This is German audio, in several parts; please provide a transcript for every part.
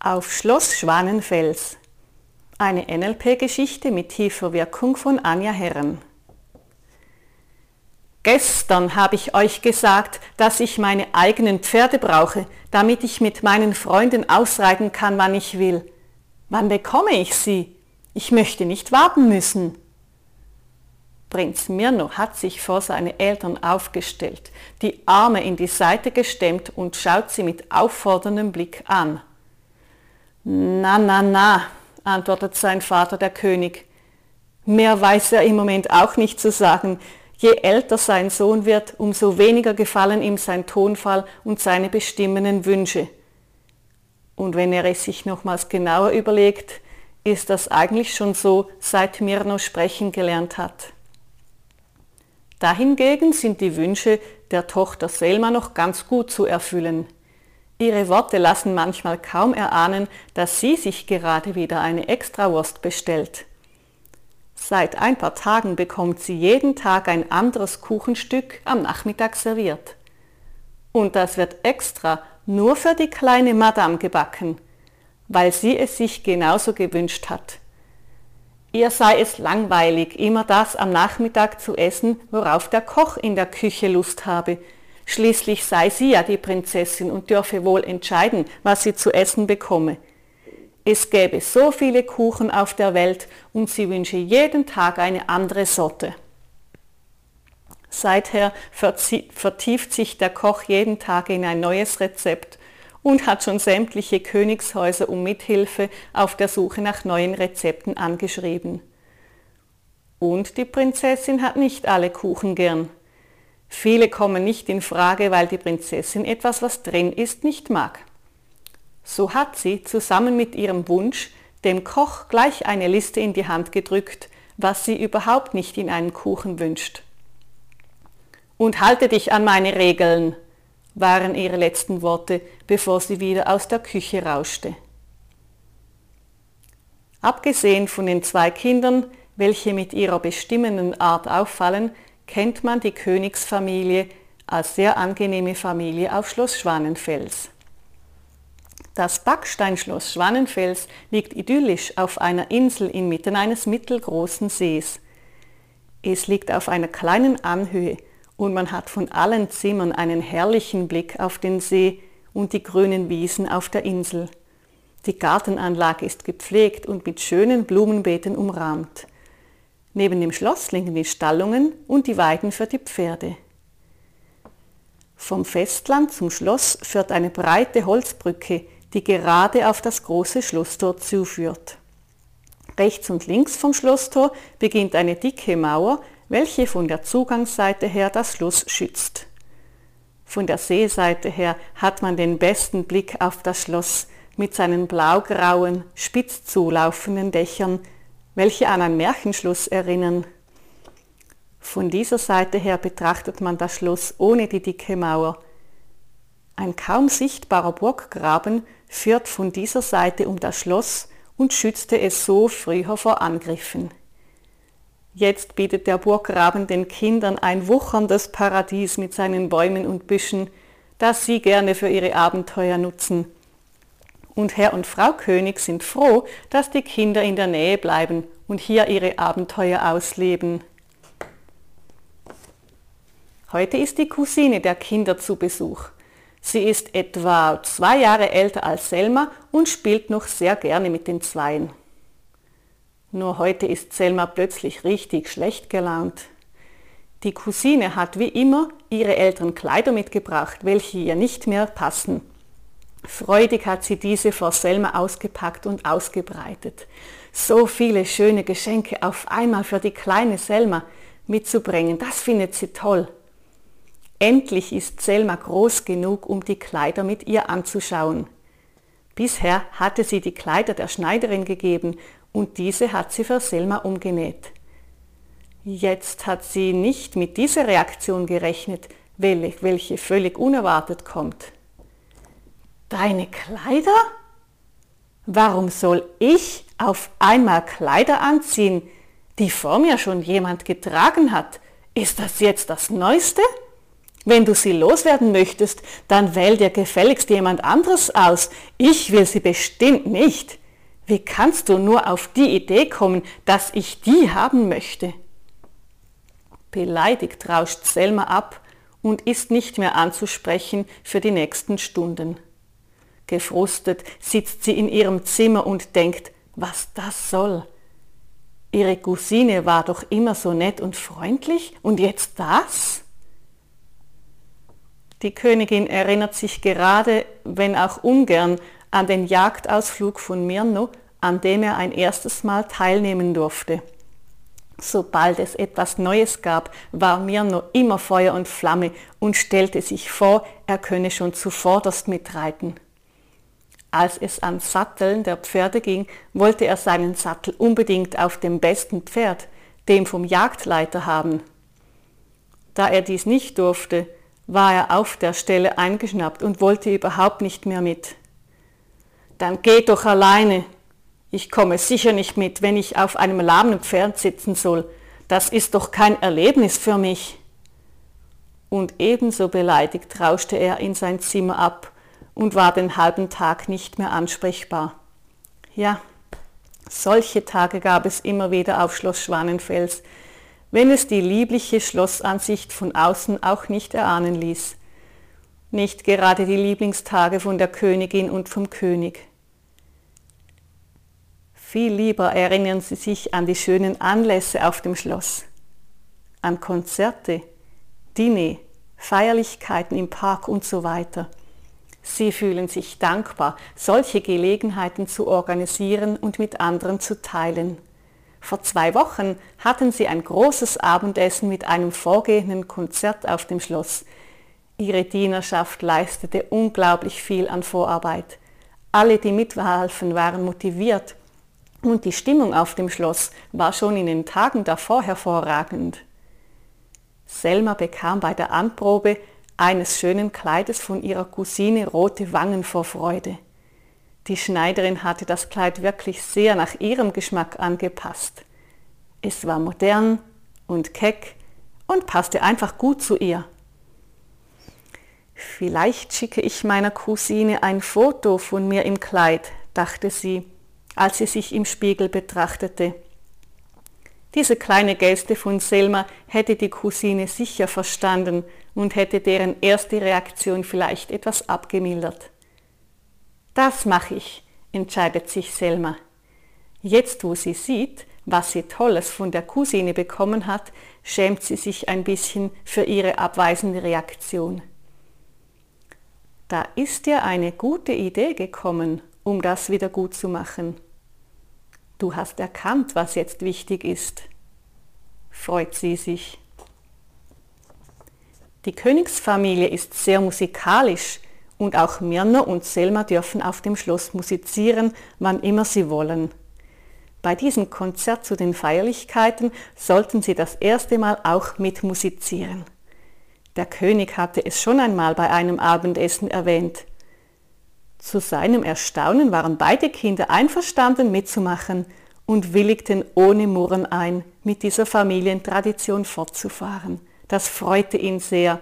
Auf Schloss Schwanenfels. Eine NLP-Geschichte mit tiefer Wirkung von Anja Herren. Gestern habe ich euch gesagt, dass ich meine eigenen Pferde brauche, damit ich mit meinen Freunden ausreiten kann, wann ich will. Wann bekomme ich sie? Ich möchte nicht warten müssen. Prinz Mirno hat sich vor seine Eltern aufgestellt, die Arme in die Seite gestemmt und schaut sie mit aufforderndem Blick an. Na, na, na, antwortet sein Vater der König. Mehr weiß er im Moment auch nicht zu sagen. Je älter sein Sohn wird, umso weniger gefallen ihm sein Tonfall und seine bestimmenden Wünsche. Und wenn er es sich nochmals genauer überlegt, ist das eigentlich schon so, seit Mirno sprechen gelernt hat. Dahingegen sind die Wünsche der Tochter Selma noch ganz gut zu erfüllen. Ihre Worte lassen manchmal kaum erahnen, dass sie sich gerade wieder eine Extrawurst bestellt. Seit ein paar Tagen bekommt sie jeden Tag ein anderes Kuchenstück am Nachmittag serviert. Und das wird extra nur für die kleine Madame gebacken, weil sie es sich genauso gewünscht hat. Ihr sei es langweilig, immer das am Nachmittag zu essen, worauf der Koch in der Küche Lust habe, Schließlich sei sie ja die Prinzessin und dürfe wohl entscheiden, was sie zu essen bekomme. Es gäbe so viele Kuchen auf der Welt und sie wünsche jeden Tag eine andere Sorte. Seither vertieft sich der Koch jeden Tag in ein neues Rezept und hat schon sämtliche Königshäuser um Mithilfe auf der Suche nach neuen Rezepten angeschrieben. Und die Prinzessin hat nicht alle Kuchen gern. Viele kommen nicht in Frage, weil die Prinzessin etwas, was drin ist, nicht mag. So hat sie zusammen mit ihrem Wunsch dem Koch gleich eine Liste in die Hand gedrückt, was sie überhaupt nicht in einen Kuchen wünscht. Und halte dich an meine Regeln, waren ihre letzten Worte, bevor sie wieder aus der Küche rauschte. Abgesehen von den zwei Kindern, welche mit ihrer bestimmenden Art auffallen, kennt man die Königsfamilie als sehr angenehme Familie auf Schloss Schwanenfels. Das Backsteinschloss Schwanenfels liegt idyllisch auf einer Insel inmitten eines mittelgroßen Sees. Es liegt auf einer kleinen Anhöhe und man hat von allen Zimmern einen herrlichen Blick auf den See und die grünen Wiesen auf der Insel. Die Gartenanlage ist gepflegt und mit schönen Blumenbeeten umrahmt. Neben dem Schloss liegen die Stallungen und die Weiden für die Pferde. Vom Festland zum Schloss führt eine breite Holzbrücke, die gerade auf das große Schlosstor zuführt. Rechts und links vom Schlosstor beginnt eine dicke Mauer, welche von der Zugangsseite her das Schloss schützt. Von der Seeseite her hat man den besten Blick auf das Schloss mit seinen blaugrauen, spitz zulaufenden Dächern, welche an ein Märchenschloss erinnern. Von dieser Seite her betrachtet man das Schloss ohne die dicke Mauer. Ein kaum sichtbarer Burggraben führt von dieser Seite um das Schloss und schützte es so früher vor Angriffen. Jetzt bietet der Burggraben den Kindern ein wucherndes Paradies mit seinen Bäumen und Büschen, das sie gerne für ihre Abenteuer nutzen und Herr und Frau König sind froh, dass die Kinder in der Nähe bleiben und hier ihre Abenteuer ausleben. Heute ist die Cousine der Kinder zu Besuch. Sie ist etwa zwei Jahre älter als Selma und spielt noch sehr gerne mit den Zweien. Nur heute ist Selma plötzlich richtig schlecht gelaunt. Die Cousine hat wie immer ihre älteren Kleider mitgebracht, welche ihr nicht mehr passen. Freudig hat sie diese vor Selma ausgepackt und ausgebreitet. So viele schöne Geschenke auf einmal für die kleine Selma mitzubringen, das findet sie toll. Endlich ist Selma groß genug, um die Kleider mit ihr anzuschauen. Bisher hatte sie die Kleider der Schneiderin gegeben und diese hat sie für Selma umgenäht. Jetzt hat sie nicht mit dieser Reaktion gerechnet, welche völlig unerwartet kommt. Deine Kleider? Warum soll ich auf einmal Kleider anziehen, die vor mir schon jemand getragen hat? Ist das jetzt das Neueste? Wenn du sie loswerden möchtest, dann wähl dir gefälligst jemand anderes aus. Ich will sie bestimmt nicht. Wie kannst du nur auf die Idee kommen, dass ich die haben möchte? Beleidigt rauscht Selma ab und ist nicht mehr anzusprechen für die nächsten Stunden. Gefrustet sitzt sie in ihrem Zimmer und denkt, was das soll. Ihre Cousine war doch immer so nett und freundlich und jetzt das? Die Königin erinnert sich gerade, wenn auch ungern, an den Jagdausflug von Mirno, an dem er ein erstes Mal teilnehmen durfte. Sobald es etwas Neues gab, war Mirno immer Feuer und Flamme und stellte sich vor, er könne schon zuvorderst mitreiten. Als es an Satteln der Pferde ging, wollte er seinen Sattel unbedingt auf dem besten Pferd, dem vom Jagdleiter haben. Da er dies nicht durfte, war er auf der Stelle eingeschnappt und wollte überhaupt nicht mehr mit. Dann geh doch alleine, ich komme sicher nicht mit, wenn ich auf einem lahmen Pferd sitzen soll. Das ist doch kein Erlebnis für mich. Und ebenso beleidigt rauschte er in sein Zimmer ab und war den halben Tag nicht mehr ansprechbar. Ja, solche Tage gab es immer wieder auf Schloss Schwanenfels, wenn es die liebliche Schlossansicht von außen auch nicht erahnen ließ. Nicht gerade die Lieblingstage von der Königin und vom König. Viel lieber erinnern Sie sich an die schönen Anlässe auf dem Schloss, an Konzerte, Diner, Feierlichkeiten im Park und so weiter. Sie fühlen sich dankbar, solche Gelegenheiten zu organisieren und mit anderen zu teilen. Vor zwei Wochen hatten sie ein großes Abendessen mit einem vorgehenden Konzert auf dem Schloss. Ihre Dienerschaft leistete unglaublich viel an Vorarbeit. Alle, die mithalfen, waren motiviert und die Stimmung auf dem Schloss war schon in den Tagen davor hervorragend. Selma bekam bei der Anprobe eines schönen Kleides von ihrer Cousine rote Wangen vor Freude. Die Schneiderin hatte das Kleid wirklich sehr nach ihrem Geschmack angepasst. Es war modern und keck und passte einfach gut zu ihr. Vielleicht schicke ich meiner Cousine ein Foto von mir im Kleid, dachte sie als sie sich im Spiegel betrachtete. Diese kleine Geste von Selma hätte die Cousine sicher verstanden und hätte deren erste Reaktion vielleicht etwas abgemildert. Das mache ich, entscheidet sich Selma. Jetzt, wo sie sieht, was sie Tolles von der Cousine bekommen hat, schämt sie sich ein bisschen für ihre abweisende Reaktion. Da ist ihr eine gute Idee gekommen, um das wieder gut zu machen. Du hast erkannt, was jetzt wichtig ist. Freut sie sich. Die Königsfamilie ist sehr musikalisch und auch Mirna und Selma dürfen auf dem Schloss musizieren, wann immer sie wollen. Bei diesem Konzert zu den Feierlichkeiten sollten sie das erste Mal auch mitmusizieren. Der König hatte es schon einmal bei einem Abendessen erwähnt. Zu seinem Erstaunen waren beide Kinder einverstanden mitzumachen und willigten ohne Murren ein, mit dieser Familientradition fortzufahren. Das freute ihn sehr.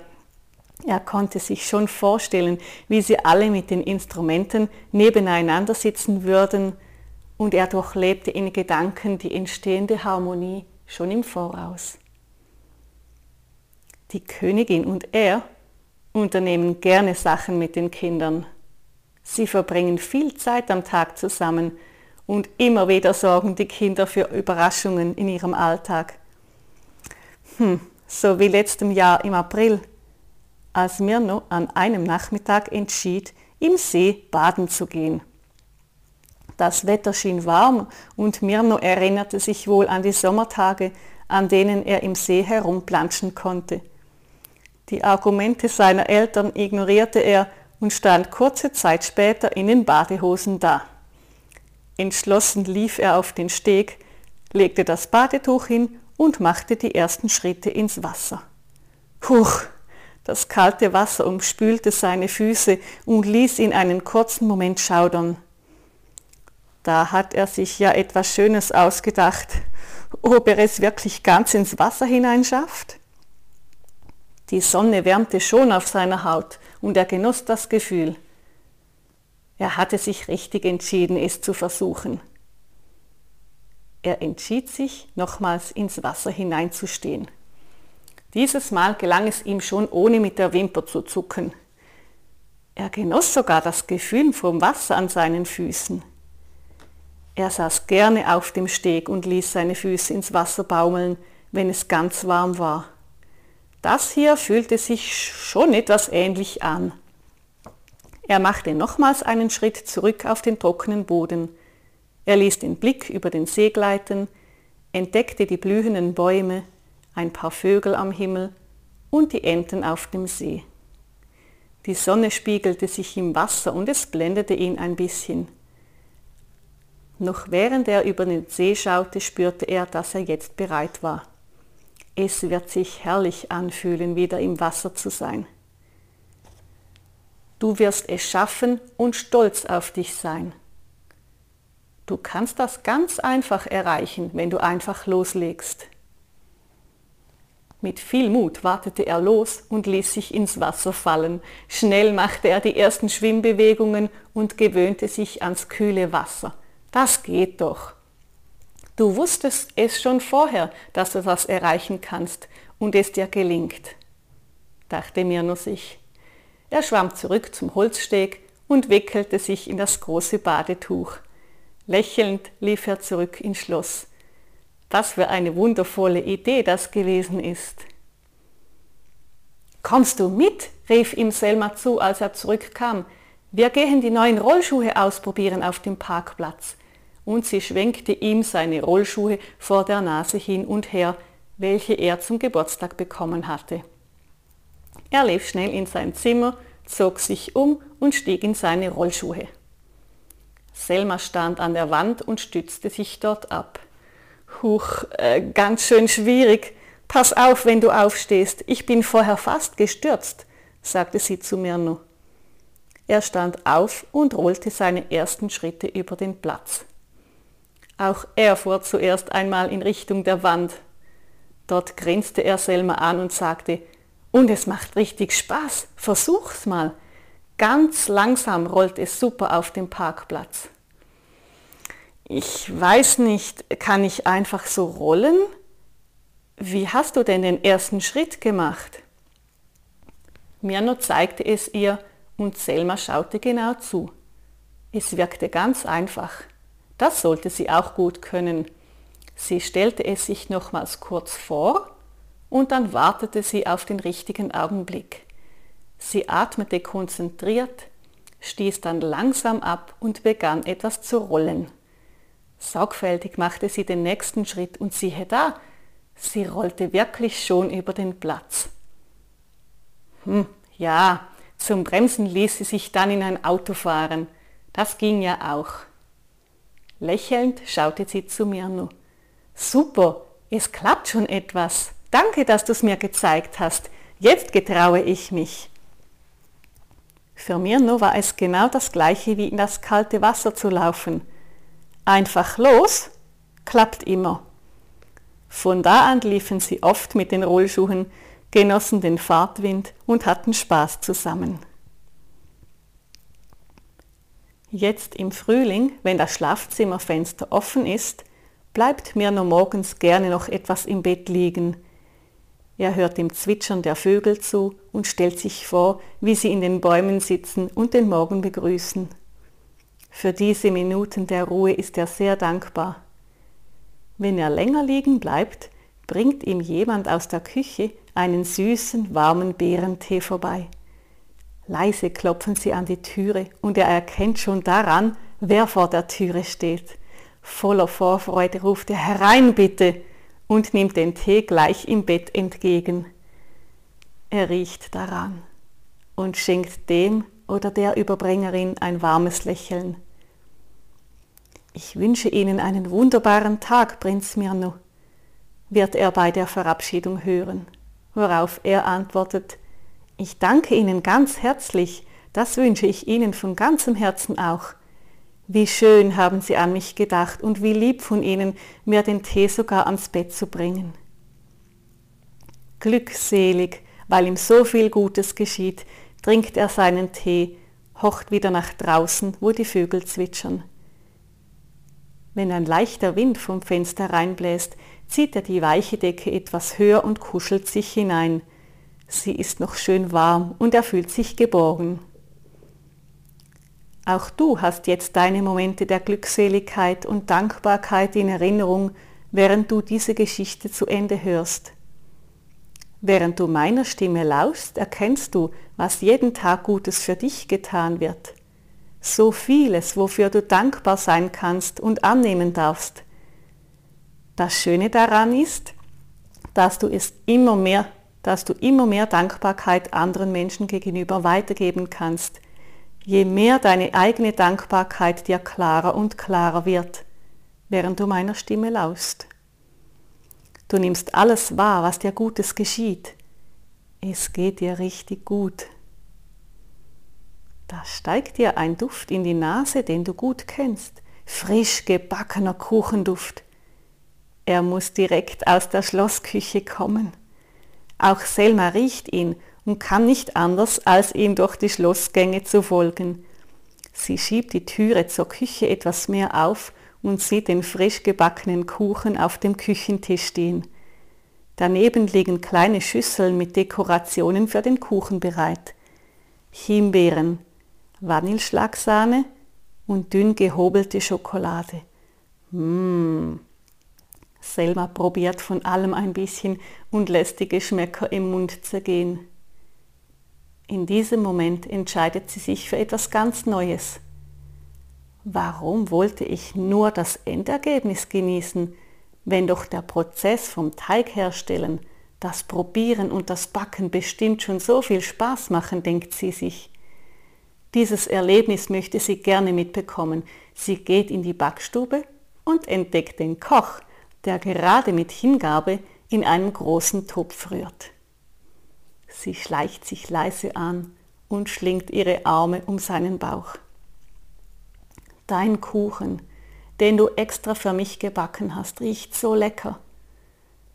Er konnte sich schon vorstellen, wie sie alle mit den Instrumenten nebeneinander sitzen würden, und er durchlebte in Gedanken die entstehende Harmonie schon im Voraus. Die Königin und er unternehmen gerne Sachen mit den Kindern. Sie verbringen viel Zeit am Tag zusammen und immer wieder sorgen die Kinder für Überraschungen in ihrem Alltag. Hm, so wie letztem Jahr im April, als Mirno an einem Nachmittag entschied, im See baden zu gehen. Das Wetter schien warm und Mirno erinnerte sich wohl an die Sommertage, an denen er im See herumplanschen konnte. Die Argumente seiner Eltern ignorierte er und stand kurze Zeit später in den Badehosen da. Entschlossen lief er auf den Steg, legte das Badetuch hin und machte die ersten Schritte ins Wasser. Huch, das kalte Wasser umspülte seine Füße und ließ ihn einen kurzen Moment schaudern. Da hat er sich ja etwas Schönes ausgedacht, ob er es wirklich ganz ins Wasser hineinschafft. Die Sonne wärmte schon auf seiner Haut und er genoss das Gefühl. Er hatte sich richtig entschieden, es zu versuchen. Er entschied sich, nochmals ins Wasser hineinzustehen. Dieses Mal gelang es ihm schon, ohne mit der Wimper zu zucken. Er genoss sogar das Gefühl vom Wasser an seinen Füßen. Er saß gerne auf dem Steg und ließ seine Füße ins Wasser baumeln, wenn es ganz warm war. Das hier fühlte sich schon etwas ähnlich an. Er machte nochmals einen Schritt zurück auf den trockenen Boden. Er ließ den Blick über den See gleiten, entdeckte die blühenden Bäume, ein paar Vögel am Himmel und die Enten auf dem See. Die Sonne spiegelte sich im Wasser und es blendete ihn ein bisschen. Noch während er über den See schaute, spürte er, dass er jetzt bereit war. Es wird sich herrlich anfühlen, wieder im Wasser zu sein. Du wirst es schaffen und stolz auf dich sein. Du kannst das ganz einfach erreichen, wenn du einfach loslegst. Mit viel Mut wartete er los und ließ sich ins Wasser fallen. Schnell machte er die ersten Schwimmbewegungen und gewöhnte sich ans kühle Wasser. Das geht doch. Du wusstest es schon vorher, dass du das erreichen kannst und es dir gelingt, dachte Mirno sich. Er schwamm zurück zum Holzsteg und wickelte sich in das große Badetuch. Lächelnd lief er zurück ins Schloss. Was für eine wundervolle Idee das gewesen ist. Kommst du mit? rief ihm Selma zu, als er zurückkam. Wir gehen die neuen Rollschuhe ausprobieren auf dem Parkplatz. Und sie schwenkte ihm seine Rollschuhe vor der Nase hin und her, welche er zum Geburtstag bekommen hatte. Er lief schnell in sein Zimmer, zog sich um und stieg in seine Rollschuhe. Selma stand an der Wand und stützte sich dort ab. Huch, äh, ganz schön schwierig. Pass auf, wenn du aufstehst. Ich bin vorher fast gestürzt, sagte sie zu Mirno. Er stand auf und rollte seine ersten Schritte über den Platz. Auch er fuhr zuerst einmal in Richtung der Wand. Dort grinste er Selma an und sagte, und es macht richtig Spaß, versuch's mal. Ganz langsam rollt es super auf dem Parkplatz. Ich weiß nicht, kann ich einfach so rollen? Wie hast du denn den ersten Schritt gemacht? Mirno zeigte es ihr und Selma schaute genau zu. Es wirkte ganz einfach. Das sollte sie auch gut können. Sie stellte es sich nochmals kurz vor und dann wartete sie auf den richtigen Augenblick. Sie atmete konzentriert, stieß dann langsam ab und begann etwas zu rollen. Sorgfältig machte sie den nächsten Schritt und siehe da, sie rollte wirklich schon über den Platz. Hm, ja, zum Bremsen ließ sie sich dann in ein Auto fahren. Das ging ja auch. Lächelnd schaute sie zu Mirno. Super, es klappt schon etwas. Danke, dass du es mir gezeigt hast. Jetzt getraue ich mich. Für Mirno war es genau das gleiche wie in das kalte Wasser zu laufen. Einfach los, klappt immer. Von da an liefen sie oft mit den Rollschuhen, genossen den Fahrtwind und hatten Spaß zusammen. Jetzt im Frühling, wenn das Schlafzimmerfenster offen ist, bleibt mir nur morgens gerne noch etwas im Bett liegen. Er hört dem Zwitschern der Vögel zu und stellt sich vor, wie sie in den Bäumen sitzen und den Morgen begrüßen. Für diese Minuten der Ruhe ist er sehr dankbar. Wenn er länger liegen bleibt, bringt ihm jemand aus der Küche einen süßen, warmen Beerentee vorbei. Leise klopfen sie an die Türe und er erkennt schon daran, wer vor der Türe steht. Voller Vorfreude ruft er herein bitte und nimmt den Tee gleich im Bett entgegen. Er riecht daran und schenkt dem oder der Überbringerin ein warmes Lächeln. Ich wünsche Ihnen einen wunderbaren Tag, Prinz Mirno, wird er bei der Verabschiedung hören, worauf er antwortet, ich danke Ihnen ganz herzlich, das wünsche ich Ihnen von ganzem Herzen auch. Wie schön haben Sie an mich gedacht und wie lieb von Ihnen, mir den Tee sogar ans Bett zu bringen. Glückselig, weil ihm so viel Gutes geschieht, trinkt er seinen Tee, hocht wieder nach draußen, wo die Vögel zwitschern. Wenn ein leichter Wind vom Fenster reinbläst, zieht er die weiche Decke etwas höher und kuschelt sich hinein. Sie ist noch schön warm und er fühlt sich geborgen. Auch du hast jetzt deine Momente der Glückseligkeit und Dankbarkeit in Erinnerung, während du diese Geschichte zu Ende hörst. Während du meiner Stimme lauschst, erkennst du, was jeden Tag Gutes für dich getan wird. So vieles, wofür du dankbar sein kannst und annehmen darfst. Das Schöne daran ist, dass du es immer mehr, dass du immer mehr Dankbarkeit anderen Menschen gegenüber weitergeben kannst. Je mehr deine eigene Dankbarkeit dir klarer und klarer wird, während du meiner Stimme lauschst. Du nimmst alles wahr, was dir Gutes geschieht. Es geht dir richtig gut. Da steigt dir ein Duft in die Nase, den du gut kennst. Frisch gebackener Kuchenduft. Er muss direkt aus der Schlossküche kommen. Auch Selma riecht ihn und kann nicht anders, als ihm durch die Schlossgänge zu folgen. Sie schiebt die Türe zur Küche etwas mehr auf und sieht den frisch gebackenen Kuchen auf dem Küchentisch stehen. Daneben liegen kleine Schüsseln mit Dekorationen für den Kuchen bereit. Himbeeren, Vanilleschlagsahne und dünn gehobelte Schokolade. Mmh. Selma probiert von allem ein bisschen und lässt die Geschmäcker im Mund zergehen. In diesem Moment entscheidet sie sich für etwas ganz Neues. Warum wollte ich nur das Endergebnis genießen, wenn doch der Prozess vom Teig herstellen, das Probieren und das Backen bestimmt schon so viel Spaß machen, denkt sie sich. Dieses Erlebnis möchte sie gerne mitbekommen. Sie geht in die Backstube und entdeckt den Koch, der gerade mit Hingabe in einem großen Topf rührt. Sie schleicht sich leise an und schlingt ihre Arme um seinen Bauch dein Kuchen, den du extra für mich gebacken hast, riecht so lecker.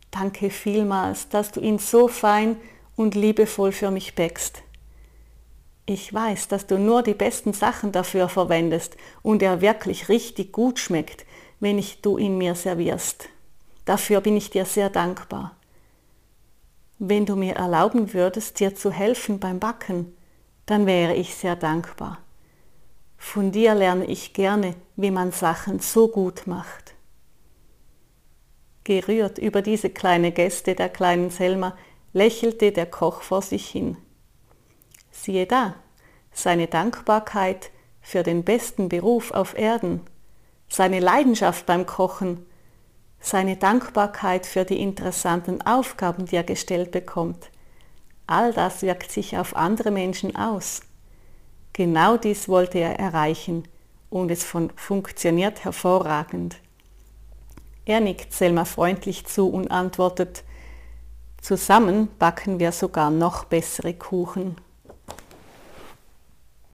Danke vielmals, dass du ihn so fein und liebevoll für mich bäckst. Ich weiß, dass du nur die besten Sachen dafür verwendest und er wirklich richtig gut schmeckt, wenn ich du ihn mir servierst. Dafür bin ich dir sehr dankbar. Wenn du mir erlauben würdest, dir zu helfen beim Backen, dann wäre ich sehr dankbar. Von dir lerne ich gerne, wie man Sachen so gut macht. Gerührt über diese kleine Gäste der kleinen Selma lächelte der Koch vor sich hin. Siehe da, seine Dankbarkeit für den besten Beruf auf Erden, seine Leidenschaft beim Kochen, seine Dankbarkeit für die interessanten Aufgaben, die er gestellt bekommt. All das wirkt sich auf andere Menschen aus. Genau dies wollte er erreichen und es funktioniert hervorragend. Er nickt Selma freundlich zu und antwortet, zusammen backen wir sogar noch bessere Kuchen.